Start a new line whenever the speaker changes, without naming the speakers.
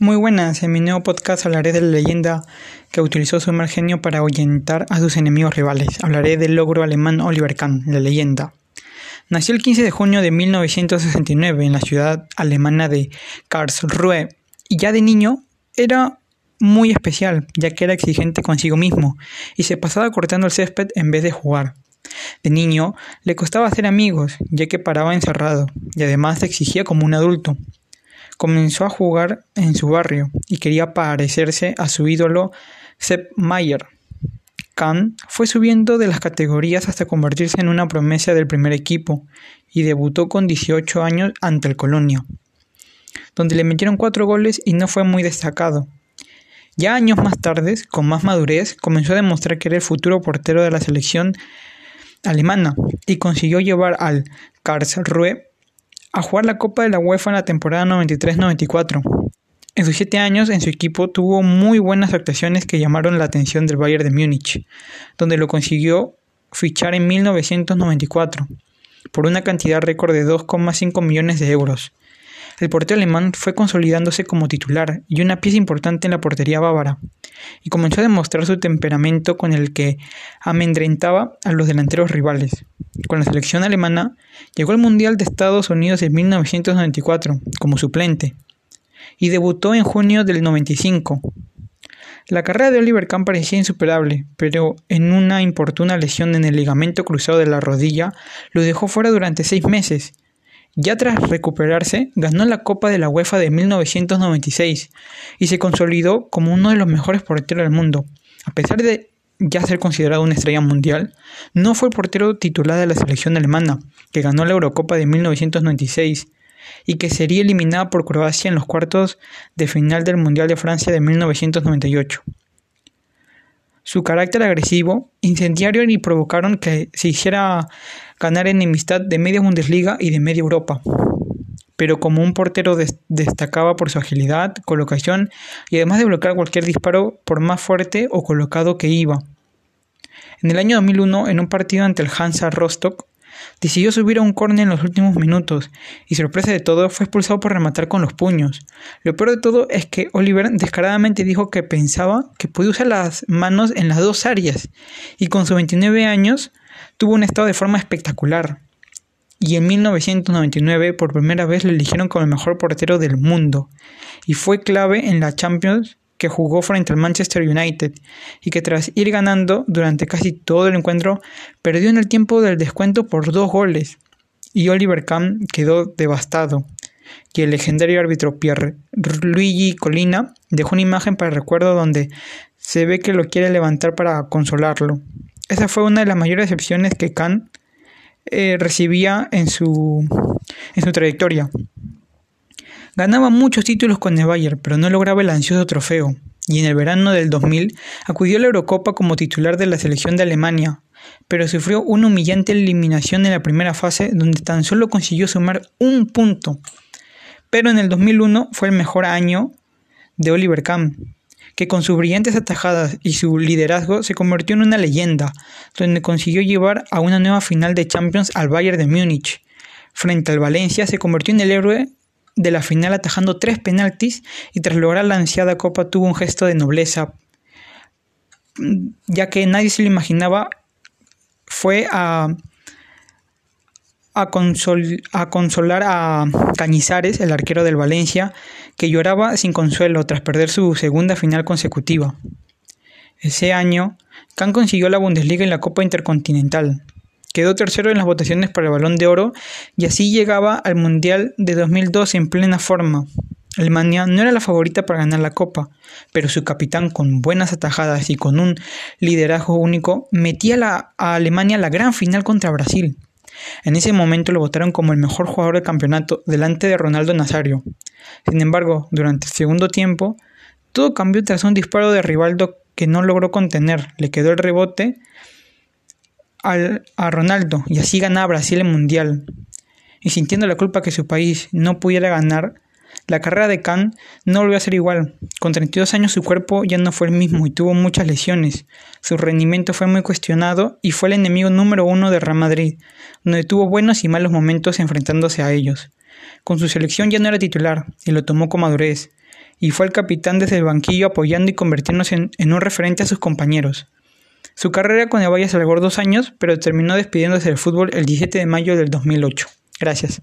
Muy buenas, en mi nuevo podcast hablaré de la leyenda que utilizó su genio para ahuyentar a sus enemigos rivales. Hablaré del logro alemán Oliver Kahn, la leyenda. Nació el 15 de junio de 1969 en la ciudad alemana de Karlsruhe y ya de niño era muy especial, ya que era exigente consigo mismo y se pasaba cortando el césped en vez de jugar. De niño le costaba hacer amigos, ya que paraba encerrado y además se exigía como un adulto. Comenzó a jugar en su barrio y quería parecerse a su ídolo Sepp Mayer. Kahn fue subiendo de las categorías hasta convertirse en una promesa del primer equipo y debutó con 18 años ante el Colonia, donde le metieron cuatro goles y no fue muy destacado. Ya años más tarde, con más madurez, comenzó a demostrar que era el futuro portero de la selección alemana y consiguió llevar al Karlsruhe a jugar la Copa de la UEFA en la temporada 93-94. En sus siete años en su equipo tuvo muy buenas actuaciones que llamaron la atención del Bayern de Múnich, donde lo consiguió fichar en 1994 por una cantidad récord de 2,5 millones de euros. El portero alemán fue consolidándose como titular y una pieza importante en la portería bávara, y comenzó a demostrar su temperamento con el que amedrentaba a los delanteros rivales. Con la selección alemana llegó al Mundial de Estados Unidos en 1994 como suplente y debutó en junio del 95. La carrera de Oliver Kahn parecía insuperable, pero en una importuna lesión en el ligamento cruzado de la rodilla lo dejó fuera durante seis meses. Ya tras recuperarse, ganó la Copa de la UEFA de 1996 y se consolidó como uno de los mejores porteros del mundo. A pesar de ya ser considerado una estrella mundial, no fue el portero titular de la selección alemana, que ganó la Eurocopa de 1996 y que sería eliminada por Croacia en los cuartos de final del Mundial de Francia de 1998. Su carácter agresivo, incendiario y provocaron que se hiciera ganar enemistad de media Bundesliga y de media Europa. Pero como un portero destacaba por su agilidad, colocación y además de bloquear cualquier disparo por más fuerte o colocado que iba. En el año 2001, en un partido ante el Hansa Rostock, decidió subir a un córner en los últimos minutos y sorpresa de todo fue expulsado por rematar con los puños. Lo peor de todo es que Oliver descaradamente dijo que pensaba que podía usar las manos en las dos áreas y con sus 29 años tuvo un estado de forma espectacular. Y en 1999 por primera vez lo eligieron como el mejor portero del mundo y fue clave en la Champions que jugó frente al Manchester United y que tras ir ganando durante casi todo el encuentro perdió en el tiempo del descuento por dos goles y Oliver Kahn quedó devastado y el legendario árbitro Pierre Luigi Colina dejó una imagen para el recuerdo donde se ve que lo quiere levantar para consolarlo. Esa fue una de las mayores decepciones que Kahn eh, recibía en su, en su trayectoria. Ganaba muchos títulos con el Bayern, pero no lograba el ansioso trofeo, y en el verano del 2000 acudió a la Eurocopa como titular de la selección de Alemania, pero sufrió una humillante eliminación en la primera fase donde tan solo consiguió sumar un punto. Pero en el 2001 fue el mejor año de Oliver Kahn, que con sus brillantes atajadas y su liderazgo se convirtió en una leyenda, donde consiguió llevar a una nueva final de Champions al Bayern de Múnich. Frente al Valencia se convirtió en el héroe de la final atajando tres penaltis y tras lograr la ansiada copa tuvo un gesto de nobleza, ya que nadie se lo imaginaba, fue a, a, a consolar a Cañizares, el arquero del Valencia, que lloraba sin consuelo tras perder su segunda final consecutiva. Ese año, Kahn consiguió la Bundesliga y la Copa Intercontinental, Quedó tercero en las votaciones para el Balón de Oro y así llegaba al Mundial de 2002 en plena forma. Alemania no era la favorita para ganar la Copa, pero su capitán con buenas atajadas y con un liderazgo único metía a Alemania la gran final contra Brasil. En ese momento lo votaron como el mejor jugador del campeonato delante de Ronaldo Nazario. Sin embargo, durante el segundo tiempo, todo cambió tras un disparo de Rivaldo que no logró contener. Le quedó el rebote a Ronaldo y así ganaba Brasil el Mundial. Y sintiendo la culpa que su país no pudiera ganar, la carrera de Kahn no volvió a ser igual. Con 32 años su cuerpo ya no fue el mismo y tuvo muchas lesiones. Su rendimiento fue muy cuestionado y fue el enemigo número uno de Real Madrid, donde tuvo buenos y malos momentos enfrentándose a ellos. Con su selección ya no era titular y lo tomó con madurez. y fue el capitán desde el banquillo apoyando y convirtiéndose en un referente a sus compañeros. Su carrera con el Valle se alargó dos años, pero terminó despidiéndose del fútbol el 17 de mayo del 2008. Gracias.